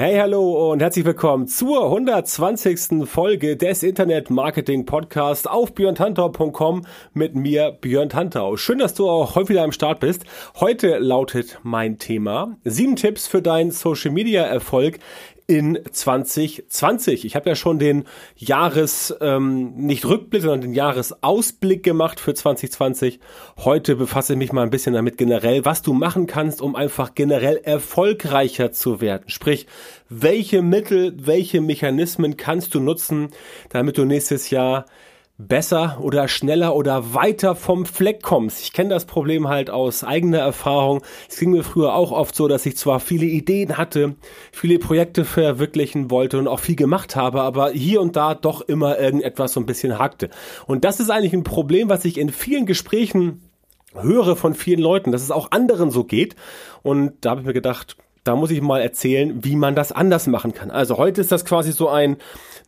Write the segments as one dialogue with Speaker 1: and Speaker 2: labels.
Speaker 1: Hey, hallo und herzlich willkommen zur 120. Folge des Internet Marketing Podcast auf björntantau.com mit mir, Björn Tantau. Schön, dass du auch heute wieder am Start bist. Heute lautet mein Thema sieben Tipps für deinen Social Media Erfolg in 2020. Ich habe ja schon den Jahres, ähm, nicht Rückblick, sondern den Jahresausblick gemacht für 2020. Heute befasse ich mich mal ein bisschen damit generell, was du machen kannst, um einfach generell erfolgreicher zu werden. Sprich, welche Mittel, welche Mechanismen kannst du nutzen, damit du nächstes Jahr besser oder schneller oder weiter vom Fleck kommst. Ich kenne das Problem halt aus eigener Erfahrung. Es ging mir früher auch oft so, dass ich zwar viele Ideen hatte, viele Projekte verwirklichen wollte und auch viel gemacht habe, aber hier und da doch immer irgendetwas so ein bisschen hakte. Und das ist eigentlich ein Problem, was ich in vielen Gesprächen höre von vielen Leuten, dass es auch anderen so geht. Und da habe ich mir gedacht, da muss ich mal erzählen, wie man das anders machen kann. Also heute ist das quasi so ein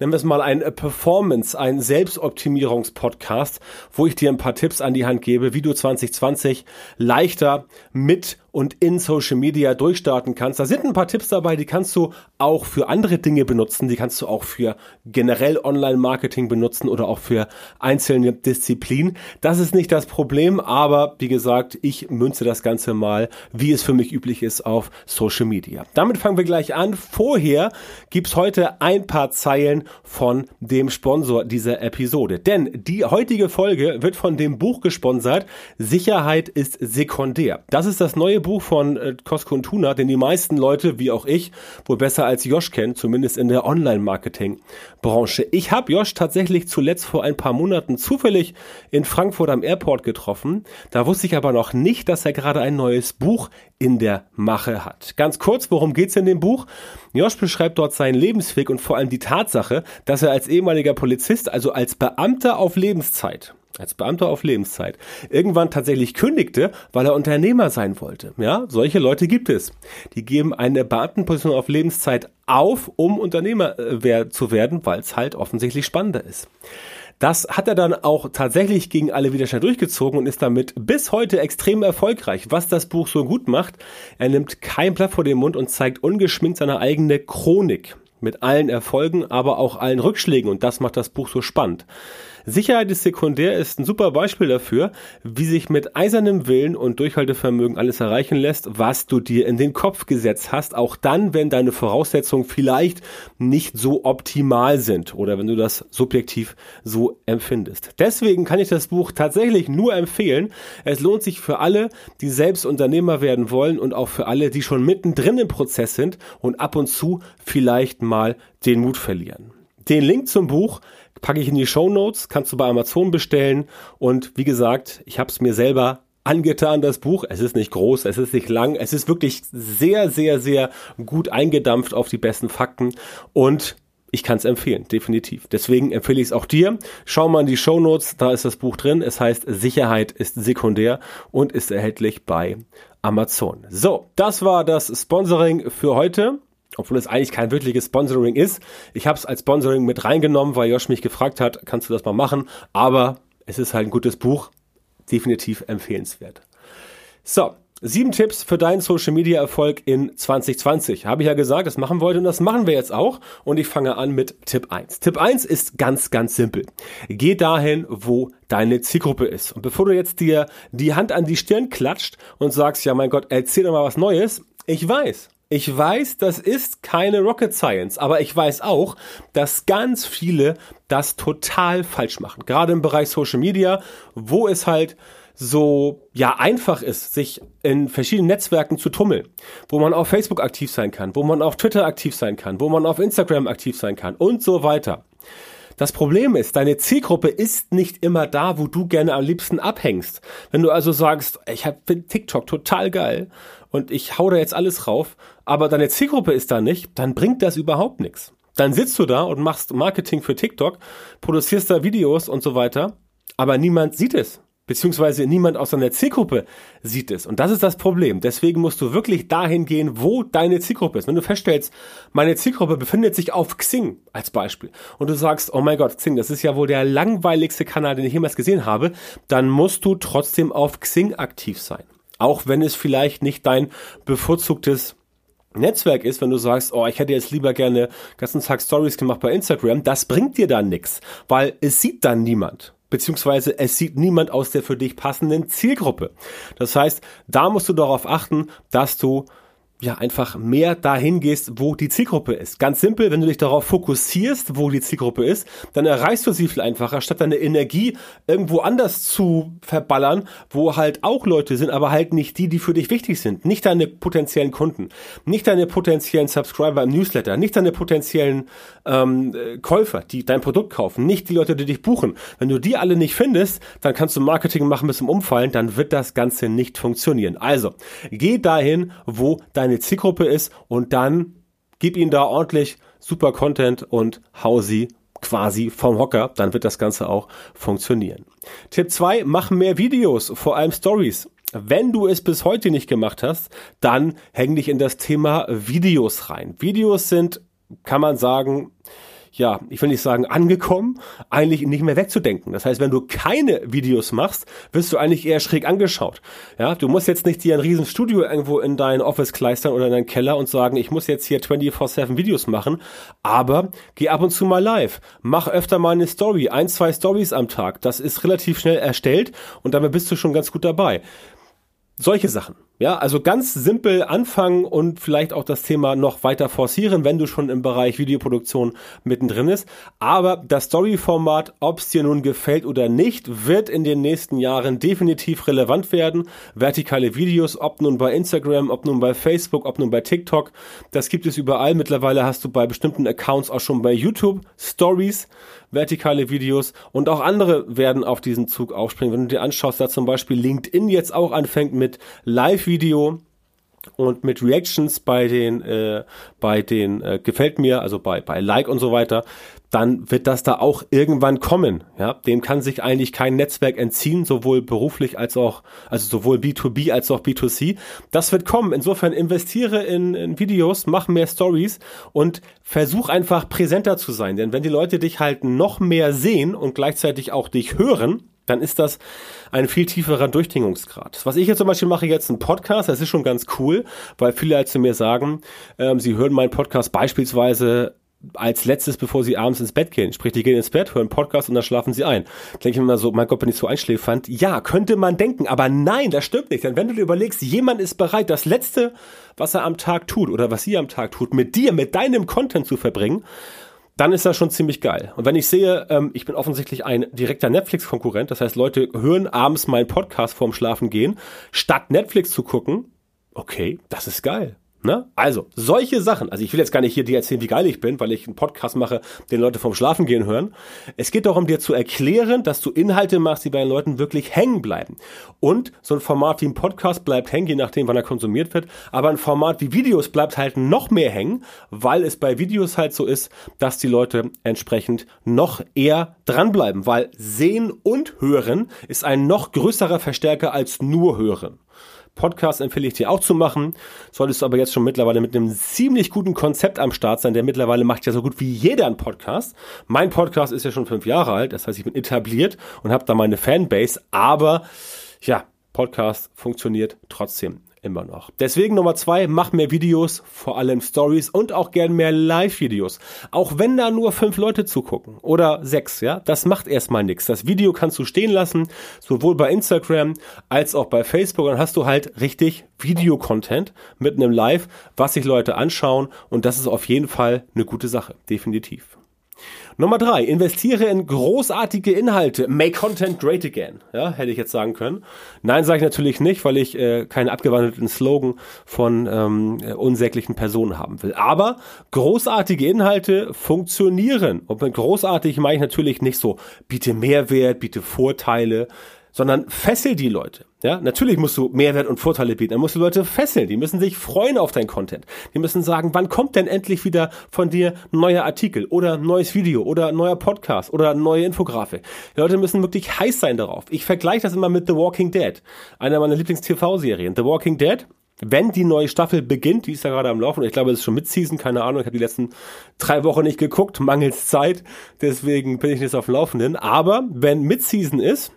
Speaker 1: nennen wir es mal ein Performance, ein Selbstoptimierungspodcast, wo ich dir ein paar Tipps an die Hand gebe, wie du 2020 leichter mit und in Social Media durchstarten kannst. Da sind ein paar Tipps dabei, die kannst du auch für andere Dinge benutzen, die kannst du auch für generell Online-Marketing benutzen oder auch für einzelne Disziplinen. Das ist nicht das Problem, aber wie gesagt, ich münze das Ganze mal, wie es für mich üblich ist, auf Social Media. Damit fangen wir gleich an. Vorher gibt's heute ein paar Zeilen von dem Sponsor dieser Episode. Denn die heutige Folge wird von dem Buch gesponsert. Sicherheit ist sekundär. Das ist das neue Buch von äh, Cosco und Tuna, den die meisten Leute, wie auch ich, wohl besser als Josh kennen, zumindest in der Online-Marketing-Branche. Ich habe Josh tatsächlich zuletzt vor ein paar Monaten zufällig in Frankfurt am Airport getroffen. Da wusste ich aber noch nicht, dass er gerade ein neues Buch in der Mache hat. Ganz kurz, worum geht's in dem Buch? Josh beschreibt dort seinen Lebensweg und vor allem die Tatsache, dass er als ehemaliger Polizist, also als Beamter auf Lebenszeit, als Beamter auf Lebenszeit, irgendwann tatsächlich kündigte, weil er Unternehmer sein wollte. Ja, solche Leute gibt es. Die geben eine Beamtenposition auf Lebenszeit auf, um Unternehmer äh, zu werden, weil es halt offensichtlich spannender ist. Das hat er dann auch tatsächlich gegen alle Widerstände durchgezogen und ist damit bis heute extrem erfolgreich. Was das Buch so gut macht, er nimmt kein Blatt vor den Mund und zeigt ungeschminkt seine eigene Chronik mit allen Erfolgen, aber auch allen Rückschlägen und das macht das Buch so spannend. Sicherheit ist sekundär ist ein super Beispiel dafür, wie sich mit eisernem Willen und Durchhaltevermögen alles erreichen lässt, was du dir in den Kopf gesetzt hast, auch dann, wenn deine Voraussetzungen vielleicht nicht so optimal sind oder wenn du das subjektiv so empfindest. Deswegen kann ich das Buch tatsächlich nur empfehlen. Es lohnt sich für alle, die selbst Unternehmer werden wollen und auch für alle, die schon mittendrin im Prozess sind und ab und zu vielleicht mal den Mut verlieren. Den Link zum Buch packe ich in die Show Notes, kannst du bei Amazon bestellen. Und wie gesagt, ich habe es mir selber angetan, das Buch. Es ist nicht groß, es ist nicht lang, es ist wirklich sehr, sehr, sehr gut eingedampft auf die besten Fakten. Und ich kann es empfehlen, definitiv. Deswegen empfehle ich es auch dir. Schau mal in die Show Notes, da ist das Buch drin. Es heißt Sicherheit ist sekundär und ist erhältlich bei Amazon. So, das war das Sponsoring für heute obwohl es eigentlich kein wirkliches Sponsoring ist. Ich habe es als Sponsoring mit reingenommen, weil Josh mich gefragt hat, kannst du das mal machen? Aber es ist halt ein gutes Buch, definitiv empfehlenswert. So, sieben Tipps für deinen Social Media Erfolg in 2020. Habe ich ja gesagt, das machen wollte und das machen wir jetzt auch. Und ich fange an mit Tipp 1. Tipp 1 ist ganz, ganz simpel. Geh dahin, wo deine Zielgruppe ist. Und bevor du jetzt dir die Hand an die Stirn klatscht und sagst, ja mein Gott, erzähl doch mal was Neues. Ich weiß, ich weiß, das ist keine Rocket Science, aber ich weiß auch, dass ganz viele das total falsch machen. Gerade im Bereich Social Media, wo es halt so ja einfach ist, sich in verschiedenen Netzwerken zu tummeln, wo man auf Facebook aktiv sein kann, wo man auf Twitter aktiv sein kann, wo man auf Instagram aktiv sein kann und so weiter. Das Problem ist, deine Zielgruppe ist nicht immer da, wo du gerne am liebsten abhängst. Wenn du also sagst, ich finde TikTok total geil und ich hau da jetzt alles rauf, aber deine Zielgruppe ist da nicht, dann bringt das überhaupt nichts. Dann sitzt du da und machst Marketing für TikTok, produzierst da Videos und so weiter, aber niemand sieht es beziehungsweise niemand aus deiner Zielgruppe sieht es. Und das ist das Problem. Deswegen musst du wirklich dahin gehen, wo deine Zielgruppe ist. Wenn du feststellst, meine Zielgruppe befindet sich auf Xing als Beispiel und du sagst, oh mein Gott, Xing, das ist ja wohl der langweiligste Kanal, den ich jemals gesehen habe, dann musst du trotzdem auf Xing aktiv sein. Auch wenn es vielleicht nicht dein bevorzugtes Netzwerk ist, wenn du sagst, oh, ich hätte jetzt lieber gerne ganzen Tag Stories gemacht bei Instagram, das bringt dir dann nichts, weil es sieht dann niemand beziehungsweise es sieht niemand aus der für dich passenden Zielgruppe. Das heißt, da musst du darauf achten, dass du ja, einfach mehr dahin gehst, wo die Zielgruppe ist. Ganz simpel, wenn du dich darauf fokussierst, wo die Zielgruppe ist, dann erreichst du sie viel einfacher, statt deine Energie irgendwo anders zu verballern, wo halt auch Leute sind, aber halt nicht die, die für dich wichtig sind. Nicht deine potenziellen Kunden, nicht deine potenziellen Subscriber im Newsletter, nicht deine potenziellen ähm, Käufer, die dein Produkt kaufen, nicht die Leute, die dich buchen. Wenn du die alle nicht findest, dann kannst du Marketing machen bis zum Umfallen, dann wird das Ganze nicht funktionieren. Also, geh dahin, wo deine deine Zielgruppe ist und dann gib ihnen da ordentlich super Content und hau sie quasi vom Hocker, dann wird das Ganze auch funktionieren. Tipp 2, mach mehr Videos, vor allem Stories. Wenn du es bis heute nicht gemacht hast, dann häng dich in das Thema Videos rein. Videos sind, kann man sagen, ja, ich will nicht sagen angekommen, eigentlich nicht mehr wegzudenken. Das heißt, wenn du keine Videos machst, wirst du eigentlich eher schräg angeschaut. Ja, du musst jetzt nicht dir ein riesen Studio irgendwo in dein Office kleistern oder in deinen Keller und sagen, ich muss jetzt hier 24/7 Videos machen, aber geh ab und zu mal live. Mach öfter mal eine Story, ein, zwei Stories am Tag. Das ist relativ schnell erstellt und damit bist du schon ganz gut dabei. Solche Sachen. Ja, also ganz simpel anfangen und vielleicht auch das Thema noch weiter forcieren, wenn du schon im Bereich Videoproduktion mittendrin ist. Aber das Story-Format, ob es dir nun gefällt oder nicht, wird in den nächsten Jahren definitiv relevant werden. Vertikale Videos, ob nun bei Instagram, ob nun bei Facebook, ob nun bei TikTok, das gibt es überall. Mittlerweile hast du bei bestimmten Accounts auch schon bei YouTube Stories vertikale Videos und auch andere werden auf diesen Zug aufspringen. Wenn du dir anschaust, da zum Beispiel LinkedIn jetzt auch anfängt mit Live-Video, und mit Reactions bei den äh, bei den äh, gefällt mir also bei bei Like und so weiter dann wird das da auch irgendwann kommen. Ja, dem kann sich eigentlich kein Netzwerk entziehen, sowohl beruflich als auch, also sowohl B2B als auch B2C. Das wird kommen. Insofern investiere in, in Videos, mach mehr Stories und versuch einfach präsenter zu sein. Denn wenn die Leute dich halt noch mehr sehen und gleichzeitig auch dich hören, dann ist das ein viel tieferer Durchdringungsgrad. Was ich jetzt zum Beispiel mache, jetzt ein Podcast, das ist schon ganz cool, weil viele halt zu mir sagen, ähm, sie hören meinen Podcast beispielsweise als letztes, bevor sie abends ins Bett gehen. Sprich, die gehen ins Bett, hören Podcast und dann schlafen sie ein. Denke ich mir mal so, mein Gott, wenn ich so einschläfend, ja, könnte man denken, aber nein, das stimmt nicht. Denn wenn du dir überlegst, jemand ist bereit, das Letzte, was er am Tag tut oder was sie am Tag tut, mit dir, mit deinem Content zu verbringen, dann ist das schon ziemlich geil. Und wenn ich sehe, ähm, ich bin offensichtlich ein direkter Netflix-Konkurrent, das heißt, Leute hören abends meinen Podcast vorm Schlafen gehen, statt Netflix zu gucken, okay, das ist geil. Ne? Also, solche Sachen. Also ich will jetzt gar nicht hier dir erzählen, wie geil ich bin, weil ich einen Podcast mache, den Leute vom Schlafen gehen hören. Es geht darum, dir zu erklären, dass du Inhalte machst, die bei den Leuten wirklich hängen bleiben. Und so ein Format wie ein Podcast bleibt hängen, je nachdem, wann er konsumiert wird. Aber ein Format wie Videos bleibt halt noch mehr hängen, weil es bei Videos halt so ist, dass die Leute entsprechend noch eher dranbleiben. Weil sehen und hören ist ein noch größerer Verstärker als nur hören. Podcast empfehle ich dir auch zu machen. Solltest du aber jetzt schon mittlerweile mit einem ziemlich guten Konzept am Start sein, der mittlerweile macht ja so gut wie jeder einen Podcast. Mein Podcast ist ja schon fünf Jahre alt, das heißt, ich bin etabliert und habe da meine Fanbase, aber ja, Podcast funktioniert trotzdem immer noch. Deswegen Nummer zwei, mach mehr Videos, vor allem Stories und auch gern mehr Live-Videos. Auch wenn da nur fünf Leute zugucken oder sechs, ja, das macht erstmal nichts. Das Video kannst du stehen lassen, sowohl bei Instagram als auch bei Facebook. Dann hast du halt richtig Videocontent mit einem Live, was sich Leute anschauen und das ist auf jeden Fall eine gute Sache, definitiv. Nummer drei, investiere in großartige Inhalte. Make Content great again. Ja, hätte ich jetzt sagen können. Nein, sage ich natürlich nicht, weil ich äh, keinen abgewandelten Slogan von ähm, unsäglichen Personen haben will. Aber großartige Inhalte funktionieren. Und mit großartig meine ich natürlich nicht so, biete Mehrwert, biete Vorteile. Sondern fessel die Leute. Ja, natürlich musst du Mehrwert und Vorteile bieten. Dann musst du Leute fesseln. Die müssen sich freuen auf dein Content. Die müssen sagen, wann kommt denn endlich wieder von dir ein neuer Artikel oder ein neues Video oder ein neuer Podcast oder eine neue Infografik. Die Leute müssen wirklich heiß sein darauf. Ich vergleiche das immer mit The Walking Dead. Einer meiner Lieblings-TV-Serien. The Walking Dead wenn die neue Staffel beginnt, die ist ja gerade am Laufen, ich glaube, es ist schon Mid-Season, keine Ahnung, ich habe die letzten drei Wochen nicht geguckt, mangels Zeit, deswegen bin ich nicht auf dem Laufenden. Aber wenn Mid-Season ist,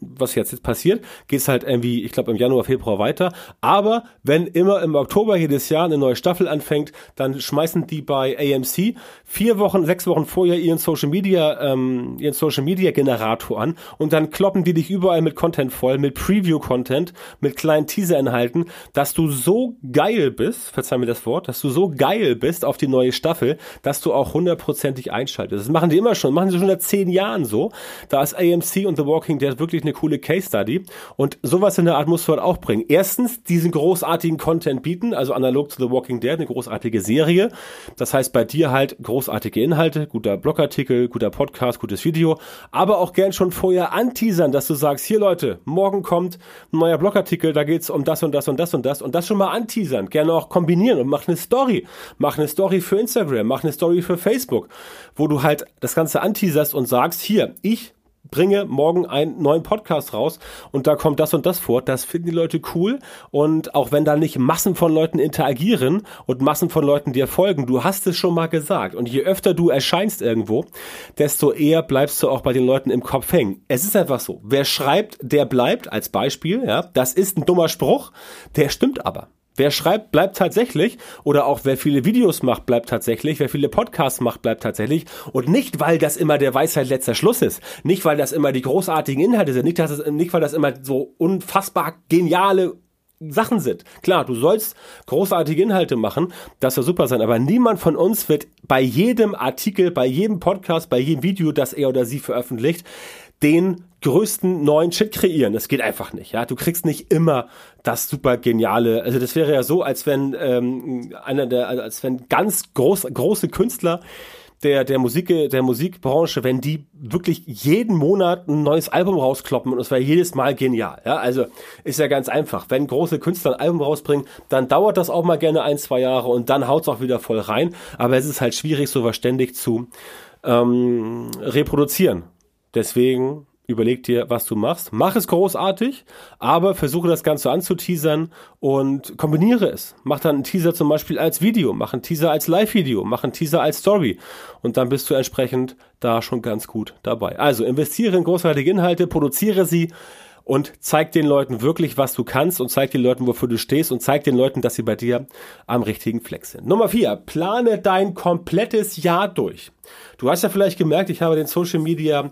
Speaker 1: was jetzt, jetzt passiert, geht es halt irgendwie, ich glaube, im Januar, Februar weiter. Aber wenn immer im Oktober jedes Jahr eine neue Staffel anfängt, dann schmeißen die bei AMC vier Wochen, sechs Wochen vorher ihren Social Media, ähm, ihren Social Media Generator an und dann kloppen die dich überall mit Content voll, mit Preview-Content, mit kleinen Teaser-Inhalten, dass du so geil bist, verzeih mir das Wort, dass du so geil bist auf die neue Staffel, dass du auch hundertprozentig einschaltest. Das machen die immer schon, machen sie schon seit zehn Jahren so. Da ist AMC und The Walking Dead wirklich wirklich eine coole Case Study. Und sowas in der Art musst du halt auch bringen. Erstens, diesen großartigen Content bieten, also analog zu The Walking Dead, eine großartige Serie. Das heißt, bei dir halt großartige Inhalte, guter Blogartikel, guter Podcast, gutes Video, aber auch gern schon vorher anteasern, dass du sagst, hier Leute, morgen kommt ein neuer Blogartikel, da geht's um das und das und das und das und das schon mal anteasern, gerne auch kombinieren und mach eine Story. Mach eine Story für Instagram, mach eine Story für Facebook, wo du halt das Ganze anteaserst und sagst, hier, ich bringe morgen einen neuen Podcast raus und da kommt das und das vor. Das finden die Leute cool und auch wenn da nicht Massen von Leuten interagieren und Massen von Leuten dir folgen, du hast es schon mal gesagt und je öfter du erscheinst irgendwo, desto eher bleibst du auch bei den Leuten im Kopf hängen. Es ist einfach so. Wer schreibt, der bleibt als Beispiel, ja. Das ist ein dummer Spruch, der stimmt aber. Wer schreibt, bleibt tatsächlich. Oder auch wer viele Videos macht, bleibt tatsächlich. Wer viele Podcasts macht, bleibt tatsächlich. Und nicht, weil das immer der Weisheit letzter Schluss ist. Nicht, weil das immer die großartigen Inhalte sind. Nicht, dass es, nicht weil das immer so unfassbar geniale Sachen sind. Klar, du sollst großartige Inhalte machen, das soll super sein, aber niemand von uns wird bei jedem Artikel, bei jedem Podcast, bei jedem Video, das er oder sie veröffentlicht, den größten neuen Shit kreieren. Das geht einfach nicht. Ja, du kriegst nicht immer das super geniale. Also das wäre ja so, als wenn ähm, einer der, als wenn ganz groß, große Künstler der der Musik der Musikbranche, wenn die wirklich jeden Monat ein neues Album rauskloppen und es wäre jedes Mal genial. Ja, also ist ja ganz einfach. Wenn große Künstler ein Album rausbringen, dann dauert das auch mal gerne ein zwei Jahre und dann haut's auch wieder voll rein. Aber es ist halt schwierig, sowas ständig zu ähm, reproduzieren. Deswegen überleg dir, was du machst. Mach es großartig, aber versuche das Ganze anzuteasern und kombiniere es. Mach dann einen Teaser zum Beispiel als Video, mach einen Teaser als Live-Video, mach einen Teaser als Story und dann bist du entsprechend da schon ganz gut dabei. Also investiere in großartige Inhalte, produziere sie und zeig den Leuten wirklich, was du kannst und zeig den Leuten, wofür du stehst und zeig den Leuten, dass sie bei dir am richtigen Fleck sind. Nummer vier, plane dein komplettes Jahr durch. Du hast ja vielleicht gemerkt, ich habe den Social Media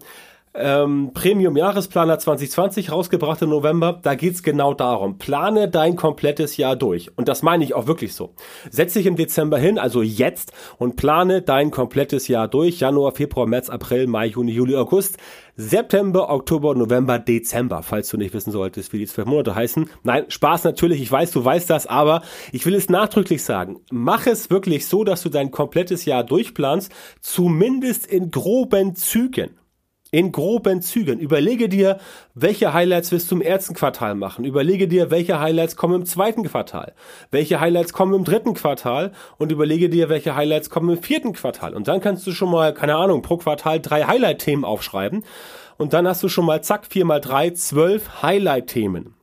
Speaker 1: ähm, Premium Jahresplaner 2020 rausgebracht im November. Da geht's genau darum. Plane dein komplettes Jahr durch. Und das meine ich auch wirklich so. Setz dich im Dezember hin, also jetzt, und plane dein komplettes Jahr durch. Januar, Februar, März, April, Mai, Juni, Juli, August. September, Oktober, November, Dezember, falls du nicht wissen solltest, wie die zwölf Monate heißen. Nein, Spaß natürlich, ich weiß, du weißt das, aber ich will es nachdrücklich sagen. Mach es wirklich so, dass du dein komplettes Jahr durchplanst, zumindest in groben Zügen in groben Zügen. Überlege dir, welche Highlights wirst du im ersten Quartal machen. Überlege dir, welche Highlights kommen im zweiten Quartal. Welche Highlights kommen im dritten Quartal. Und überlege dir, welche Highlights kommen im vierten Quartal. Und dann kannst du schon mal, keine Ahnung, pro Quartal drei Highlight-Themen aufschreiben. Und dann hast du schon mal, zack, vier mal drei, zwölf Highlight-Themen.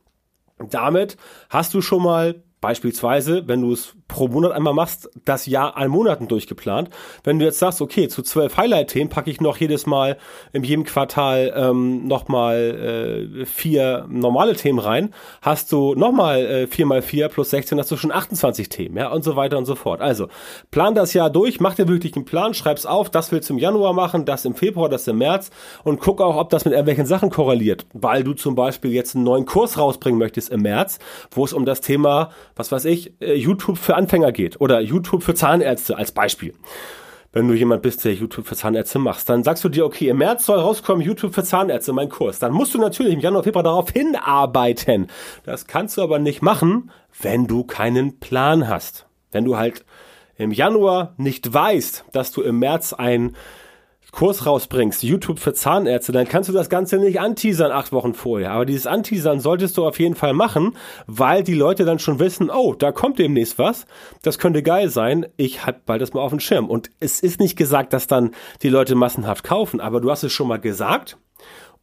Speaker 1: Damit hast du schon mal Beispielsweise, wenn du es pro Monat einmal machst, das Jahr an Monaten durchgeplant. Wenn du jetzt sagst, okay, zu zwölf Highlight-Themen packe ich noch jedes Mal in jedem Quartal ähm, nochmal äh, vier normale Themen rein, hast du nochmal äh, vier mal vier plus 16, hast du schon 28 Themen, ja, und so weiter und so fort. Also, plan das Jahr durch, mach dir wirklich einen Plan, schreib's auf, das willst du im Januar machen, das im Februar, das im März und guck auch, ob das mit irgendwelchen Sachen korreliert, weil du zum Beispiel jetzt einen neuen Kurs rausbringen möchtest im März, wo es um das Thema was weiß ich, äh, YouTube für Anfänger geht oder YouTube für Zahnärzte als Beispiel. Wenn du jemand bist, der YouTube für Zahnärzte machst, dann sagst du dir, okay, im März soll rauskommen YouTube für Zahnärzte, mein Kurs. Dann musst du natürlich im Januar, Februar darauf hinarbeiten. Das kannst du aber nicht machen, wenn du keinen Plan hast. Wenn du halt im Januar nicht weißt, dass du im März ein Kurs rausbringst, YouTube für Zahnärzte, dann kannst du das Ganze nicht anteasern acht Wochen vorher. Aber dieses Anteasern solltest du auf jeden Fall machen, weil die Leute dann schon wissen, oh, da kommt demnächst was. Das könnte geil sein. Ich hab bald das mal auf dem Schirm. Und es ist nicht gesagt, dass dann die Leute massenhaft kaufen, aber du hast es schon mal gesagt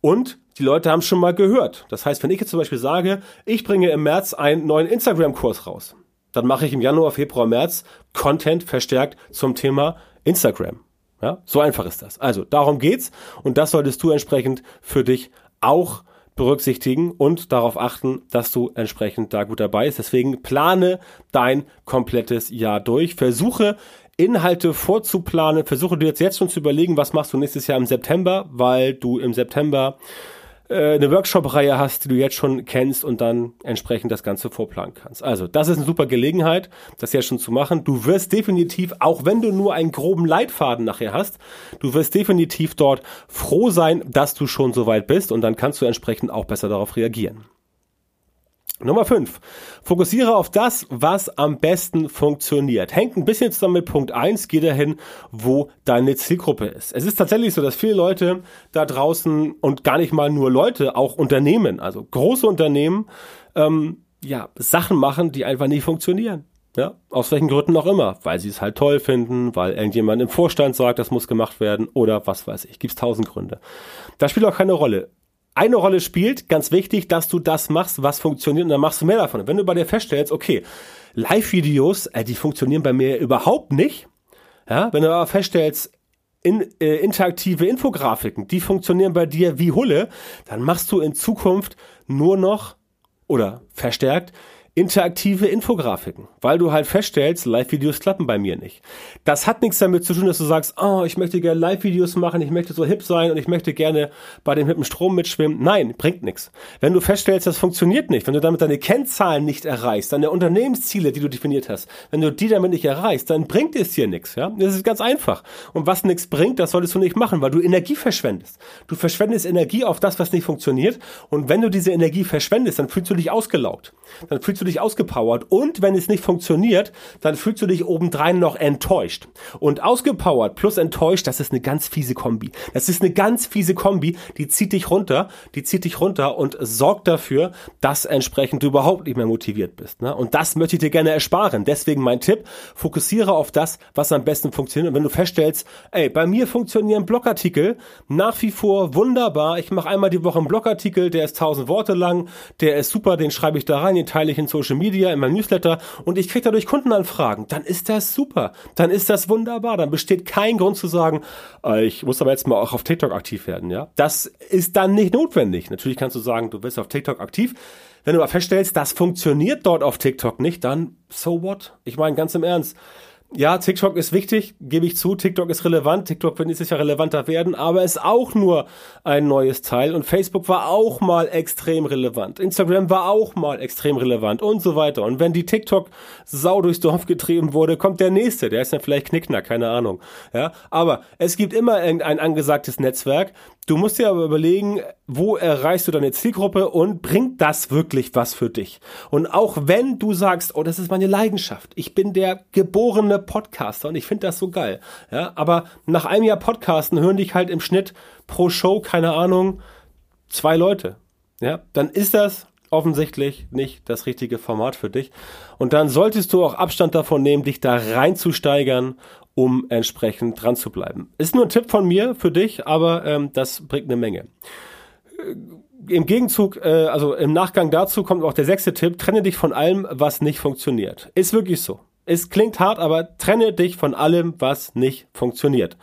Speaker 1: und die Leute haben es schon mal gehört. Das heißt, wenn ich jetzt zum Beispiel sage, ich bringe im März einen neuen Instagram-Kurs raus, dann mache ich im Januar, Februar, März Content verstärkt zum Thema Instagram. Ja, so einfach ist das. Also darum geht's und das solltest du entsprechend für dich auch berücksichtigen und darauf achten, dass du entsprechend da gut dabei bist. Deswegen plane dein komplettes Jahr durch. Versuche Inhalte vorzuplanen. Versuche dir jetzt, jetzt schon zu überlegen, was machst du nächstes Jahr im September, weil du im September äh, eine Workshop-Reihe hast, die du jetzt schon kennst und dann entsprechend das Ganze vorplanen kannst. Also, das ist eine super Gelegenheit, das jetzt schon zu machen. Du wirst definitiv, auch wenn du nur einen groben Leitfaden nachher hast, du wirst definitiv dort froh sein, dass du schon so weit bist und dann kannst du entsprechend auch besser darauf reagieren. Nummer 5. Fokussiere auf das, was am besten funktioniert. Hängt ein bisschen zusammen mit Punkt 1, geh dahin, wo deine Zielgruppe ist. Es ist tatsächlich so, dass viele Leute da draußen und gar nicht mal nur Leute, auch Unternehmen, also große Unternehmen, ähm, ja, Sachen machen, die einfach nicht funktionieren. Ja, aus welchen Gründen auch immer. Weil sie es halt toll finden, weil irgendjemand im Vorstand sagt, das muss gemacht werden oder was weiß ich. Gibt's tausend Gründe. Das spielt auch keine Rolle eine Rolle spielt, ganz wichtig, dass du das machst, was funktioniert und dann machst du mehr davon. wenn du bei dir feststellst, okay, Live-Videos, äh, die funktionieren bei mir überhaupt nicht, ja, wenn du aber feststellst, in, äh, interaktive Infografiken, die funktionieren bei dir wie Hulle, dann machst du in Zukunft nur noch oder verstärkt interaktive Infografiken, weil du halt feststellst, Live-Videos klappen bei mir nicht. Das hat nichts damit zu tun, dass du sagst, oh, ich möchte gerne Live-Videos machen, ich möchte so hip sein und ich möchte gerne bei dem hippen Strom mitschwimmen. Nein, bringt nichts. Wenn du feststellst, das funktioniert nicht, wenn du damit deine Kennzahlen nicht erreichst, deine Unternehmensziele, die du definiert hast, wenn du die damit nicht erreichst, dann bringt es dir nichts. Ja, das ist ganz einfach. Und was nichts bringt, das solltest du nicht machen, weil du Energie verschwendest. Du verschwendest Energie auf das, was nicht funktioniert. Und wenn du diese Energie verschwendest, dann fühlst du dich ausgelaugt. Dann fühlst du dich ausgepowert und wenn es nicht funktioniert, dann fühlst du dich obendrein noch enttäuscht. Und ausgepowert plus enttäuscht, das ist eine ganz fiese Kombi. Das ist eine ganz fiese Kombi, die zieht dich runter, die zieht dich runter und sorgt dafür, dass entsprechend du überhaupt nicht mehr motiviert bist. Ne? Und das möchte ich dir gerne ersparen. Deswegen mein Tipp, fokussiere auf das, was am besten funktioniert. Und wenn du feststellst, ey, bei mir funktionieren Blogartikel nach wie vor wunderbar. Ich mache einmal die Woche einen Blogartikel, der ist 1000 Worte lang, der ist super, den schreibe ich da rein, den teile ich in Social Media, in meinem Newsletter und ich kriege dadurch Kundenanfragen, dann ist das super. Dann ist das wunderbar. Dann besteht kein Grund zu sagen, äh, ich muss aber jetzt mal auch auf TikTok aktiv werden, ja. Das ist dann nicht notwendig. Natürlich kannst du sagen, du bist auf TikTok aktiv. Wenn du aber feststellst, das funktioniert dort auf TikTok nicht, dann so what? Ich meine, ganz im Ernst ja, TikTok ist wichtig, gebe ich zu. TikTok ist relevant. TikTok wird Jahr relevanter werden, aber ist auch nur ein neues Teil. Und Facebook war auch mal extrem relevant. Instagram war auch mal extrem relevant und so weiter. Und wenn die TikTok-Sau durchs Dorf getrieben wurde, kommt der nächste. Der ist dann vielleicht Knickner, keine Ahnung. Ja, aber es gibt immer irgendein angesagtes Netzwerk, Du musst dir aber überlegen, wo erreichst du deine Zielgruppe und bringt das wirklich was für dich? Und auch wenn du sagst, oh, das ist meine Leidenschaft, ich bin der geborene Podcaster und ich finde das so geil, ja, aber nach einem Jahr Podcasten hören dich halt im Schnitt pro Show, keine Ahnung, zwei Leute, ja, dann ist das offensichtlich nicht das richtige Format für dich. Und dann solltest du auch Abstand davon nehmen, dich da reinzusteigern um entsprechend dran zu bleiben. Ist nur ein Tipp von mir für dich, aber ähm, das bringt eine Menge. Äh, Im Gegenzug, äh, also im Nachgang dazu kommt auch der sechste Tipp, trenne dich von allem, was nicht funktioniert. Ist wirklich so. Es klingt hart, aber trenne dich von allem, was nicht funktioniert.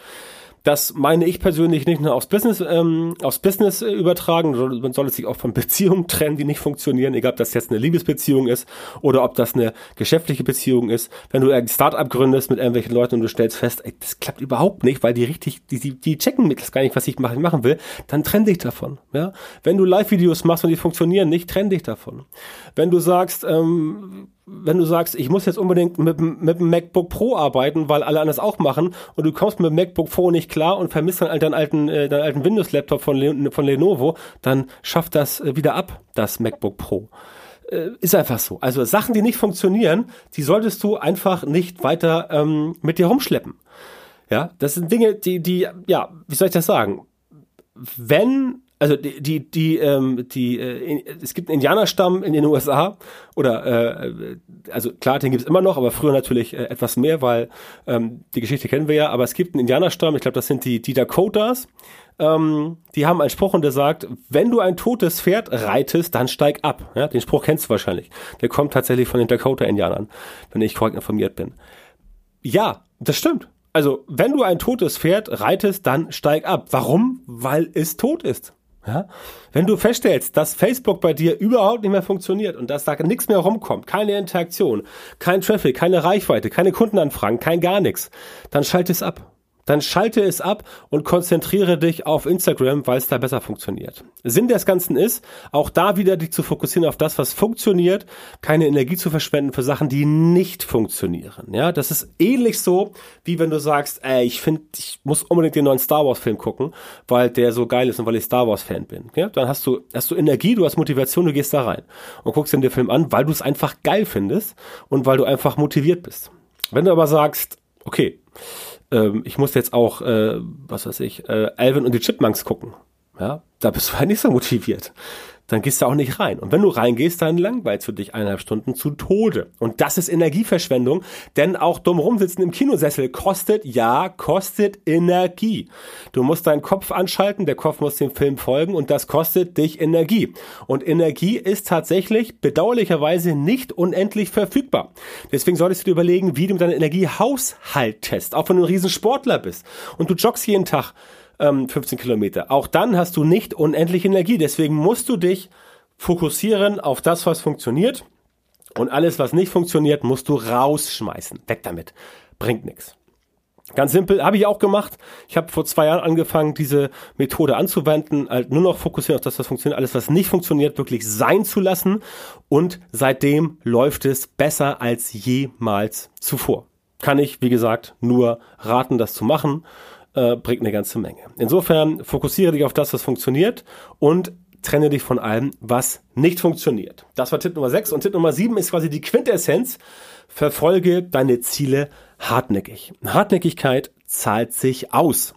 Speaker 1: Das meine ich persönlich nicht nur aufs Business, ähm, aufs Business äh, übertragen, man soll es sich auch von Beziehungen trennen, die nicht funktionieren, egal ob das jetzt eine Liebesbeziehung ist oder ob das eine geschäftliche Beziehung ist. Wenn du ein Startup gründest mit irgendwelchen Leuten und du stellst fest, ey, das klappt überhaupt nicht, weil die richtig, die, die, die checken mit das gar nicht, was ich machen, machen will, dann trenn dich davon. Ja? Wenn du Live-Videos machst und die funktionieren nicht, trenn dich davon. Wenn du sagst, ähm, wenn du sagst, ich muss jetzt unbedingt mit, mit dem MacBook Pro arbeiten, weil alle anders auch machen und du kommst mit dem MacBook Pro nicht klar und vermisst dann deinen alten, äh, deinen alten Windows-Laptop von, von Lenovo, dann schaff das äh, wieder ab, das MacBook Pro. Äh, ist einfach so. Also Sachen, die nicht funktionieren, die solltest du einfach nicht weiter ähm, mit dir rumschleppen. Ja, das sind Dinge, die, die, ja, wie soll ich das sagen? Wenn also die, die, die, ähm, die äh, es gibt einen Indianerstamm in den USA oder äh, also klar, den gibt es immer noch, aber früher natürlich äh, etwas mehr, weil ähm, die Geschichte kennen wir ja, aber es gibt einen Indianerstamm, ich glaube, das sind die, die Dakotas, ähm, die haben einen Spruch und der sagt, wenn du ein totes Pferd reitest, dann steig ab. Ja, den Spruch kennst du wahrscheinlich. Der kommt tatsächlich von den Dakota-Indianern, wenn ich korrekt informiert bin. Ja, das stimmt. Also, wenn du ein totes Pferd reitest, dann steig ab. Warum? Weil es tot ist. Ja? Wenn du feststellst, dass Facebook bei dir überhaupt nicht mehr funktioniert und dass da nichts mehr rumkommt, keine Interaktion, kein Traffic, keine Reichweite, keine Kundenanfragen, kein gar nichts, dann schalte es ab dann schalte es ab und konzentriere dich auf Instagram, weil es da besser funktioniert. Sinn des Ganzen ist, auch da wieder dich zu fokussieren auf das, was funktioniert, keine Energie zu verschwenden für Sachen, die nicht funktionieren. Ja, das ist ähnlich so, wie wenn du sagst, ey, ich finde, ich muss unbedingt den neuen Star Wars Film gucken, weil der so geil ist und weil ich Star Wars Fan bin. Ja, dann hast du, hast du Energie, du hast Motivation, du gehst da rein und guckst den Film an, weil du es einfach geil findest und weil du einfach motiviert bist. Wenn du aber sagst, okay, ähm, ich muss jetzt auch, äh, was weiß ich, äh, Alvin und die Chipmunks gucken. Ja, da bist du halt nicht so motiviert dann gehst du auch nicht rein. Und wenn du reingehst, dann langweilst du dich eineinhalb Stunden zu Tode. Und das ist Energieverschwendung, denn auch dumm rumsitzen im Kinosessel kostet, ja, kostet Energie. Du musst deinen Kopf anschalten, der Kopf muss dem Film folgen und das kostet dich Energie. Und Energie ist tatsächlich bedauerlicherweise nicht unendlich verfügbar. Deswegen solltest du dir überlegen, wie du mit deiner Energie haushaltest, auch wenn du ein Riesensportler bist und du joggst jeden Tag ähm, 15 Kilometer. Auch dann hast du nicht unendlich Energie. Deswegen musst du dich fokussieren auf das, was funktioniert. Und alles, was nicht funktioniert, musst du rausschmeißen. Weg damit. Bringt nichts. Ganz simpel, habe ich auch gemacht. Ich habe vor zwei Jahren angefangen, diese Methode anzuwenden, halt nur noch fokussieren auf das, was funktioniert, alles, was nicht funktioniert, wirklich sein zu lassen. Und seitdem läuft es besser als jemals zuvor. Kann ich, wie gesagt, nur raten, das zu machen äh, bringt eine ganze Menge. Insofern fokussiere dich auf das, was funktioniert und trenne dich von allem, was nicht funktioniert. Das war Tipp Nummer 6 und Tipp Nummer 7 ist quasi die Quintessenz. Verfolge deine Ziele hartnäckig. Hartnäckigkeit zahlt sich aus.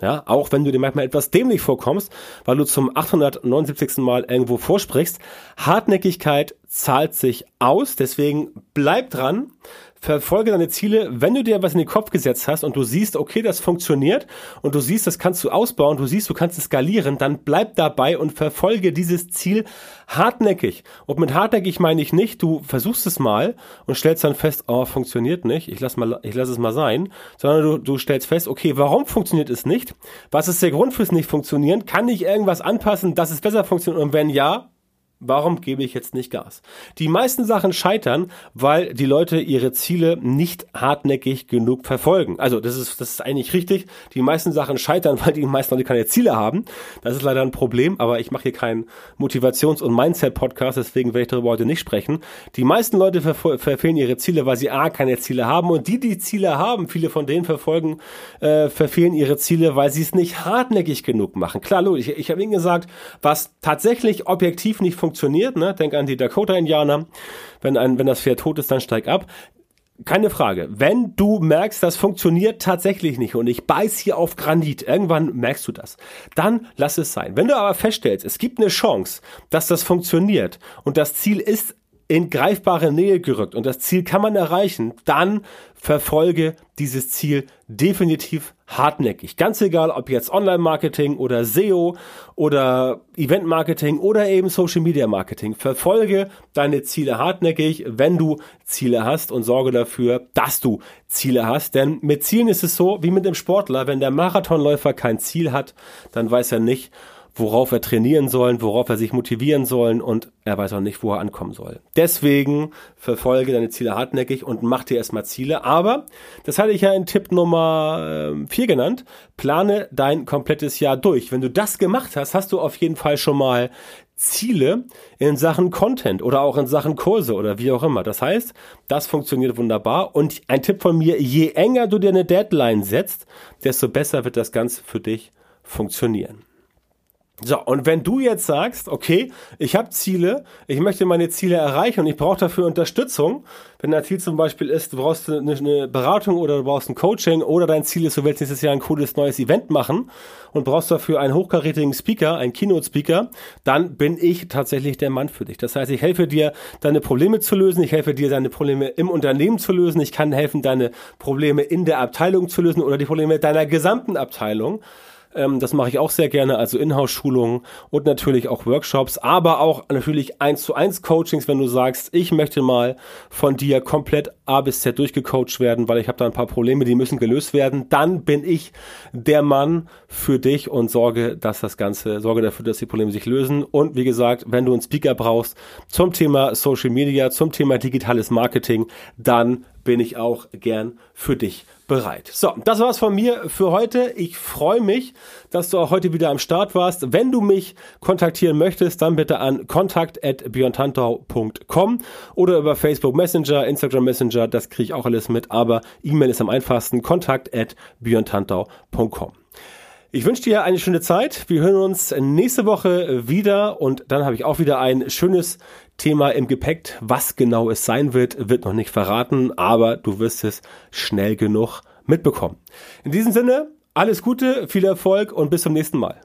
Speaker 1: Ja, auch wenn du dir manchmal etwas dämlich vorkommst, weil du zum 879. Mal irgendwo vorsprichst. Hartnäckigkeit zahlt sich aus, deswegen bleib dran verfolge deine Ziele, wenn du dir was in den Kopf gesetzt hast und du siehst, okay, das funktioniert und du siehst, das kannst du ausbauen, du siehst, du kannst es skalieren, dann bleib dabei und verfolge dieses Ziel hartnäckig. Und mit hartnäckig meine ich nicht, du versuchst es mal und stellst dann fest, oh, funktioniert nicht, ich lass mal, ich lass es mal sein, sondern du, du stellst fest, okay, warum funktioniert es nicht? Was ist der Grund fürs nicht funktionieren? Kann ich irgendwas anpassen, dass es besser funktioniert? Und wenn ja, Warum gebe ich jetzt nicht Gas? Die meisten Sachen scheitern, weil die Leute ihre Ziele nicht hartnäckig genug verfolgen. Also das ist, das ist eigentlich richtig. Die meisten Sachen scheitern, weil die meisten Leute keine Ziele haben. Das ist leider ein Problem, aber ich mache hier keinen Motivations- und Mindset-Podcast, deswegen werde ich darüber heute nicht sprechen. Die meisten Leute ver verfehlen ihre Ziele, weil sie A, keine Ziele haben und die, die Ziele haben, viele von denen verfolgen, äh, verfehlen ihre Ziele, weil sie es nicht hartnäckig genug machen. Klar, ich, ich habe Ihnen gesagt, was tatsächlich objektiv nicht funktioniert, funktioniert, ne? Denk an die Dakota-Indianer. Wenn wenn das Pferd tot ist, dann steig ab. Keine Frage. Wenn du merkst, das funktioniert tatsächlich nicht und ich beiß hier auf Granit, irgendwann merkst du das, dann lass es sein. Wenn du aber feststellst, es gibt eine Chance, dass das funktioniert und das Ziel ist in greifbare Nähe gerückt und das Ziel kann man erreichen, dann verfolge dieses Ziel definitiv hartnäckig. Ganz egal, ob jetzt Online-Marketing oder SEO oder Event-Marketing oder eben Social-Media-Marketing. Verfolge deine Ziele hartnäckig, wenn du Ziele hast und sorge dafür, dass du Ziele hast. Denn mit Zielen ist es so wie mit dem Sportler. Wenn der Marathonläufer kein Ziel hat, dann weiß er nicht, worauf er trainieren soll, worauf er sich motivieren soll und er weiß auch nicht, wo er ankommen soll. Deswegen verfolge deine Ziele hartnäckig und mach dir erstmal Ziele. Aber, das hatte ich ja in Tipp Nummer 4 äh, genannt, plane dein komplettes Jahr durch. Wenn du das gemacht hast, hast du auf jeden Fall schon mal Ziele in Sachen Content oder auch in Sachen Kurse oder wie auch immer. Das heißt, das funktioniert wunderbar. Und ein Tipp von mir, je enger du dir eine Deadline setzt, desto besser wird das Ganze für dich funktionieren. So, und wenn du jetzt sagst, okay, ich habe Ziele, ich möchte meine Ziele erreichen und ich brauche dafür Unterstützung, wenn dein Ziel zum Beispiel ist, du brauchst eine, eine, Beratung oder du brauchst ein Coaching oder dein Ziel ist, du willst nächstes Jahr ein cooles neues Event machen und brauchst dafür einen hochkarätigen Speaker, einen Keynote-Speaker, dann bin ich tatsächlich der Mann für dich. Das heißt, ich helfe dir, deine Probleme zu lösen, ich helfe dir, deine Probleme im Unternehmen zu lösen, ich kann helfen, deine Probleme in der Abteilung zu lösen oder die Probleme deiner gesamten Abteilung. Ähm, das mache ich auch sehr gerne, also Inhouse-Schulungen und natürlich auch Workshops, aber auch natürlich eins zu eins Coachings, wenn du sagst, ich möchte mal von dir komplett A bis Z durchgecoacht werden, weil ich habe da ein paar Probleme, die müssen gelöst werden, dann bin ich der Mann für dich und sorge, dass das Ganze, sorge dafür, dass die Probleme sich lösen. Und wie gesagt, wenn du einen Speaker brauchst zum Thema Social Media, zum Thema digitales Marketing, dann bin ich auch gern für dich bereit. So, das war's von mir für heute. Ich freue mich, dass du auch heute wieder am Start warst. Wenn du mich kontaktieren möchtest, dann bitte an kontakt@björntantau.com oder über Facebook Messenger, Instagram Messenger, das kriege ich auch alles mit, aber E-Mail ist am einfachsten kontakt@björntantau.com. Ich wünsche dir eine schöne Zeit. Wir hören uns nächste Woche wieder und dann habe ich auch wieder ein schönes Thema im Gepäck. Was genau es sein wird, wird noch nicht verraten, aber du wirst es schnell genug mitbekommen. In diesem Sinne, alles Gute, viel Erfolg und bis zum nächsten Mal.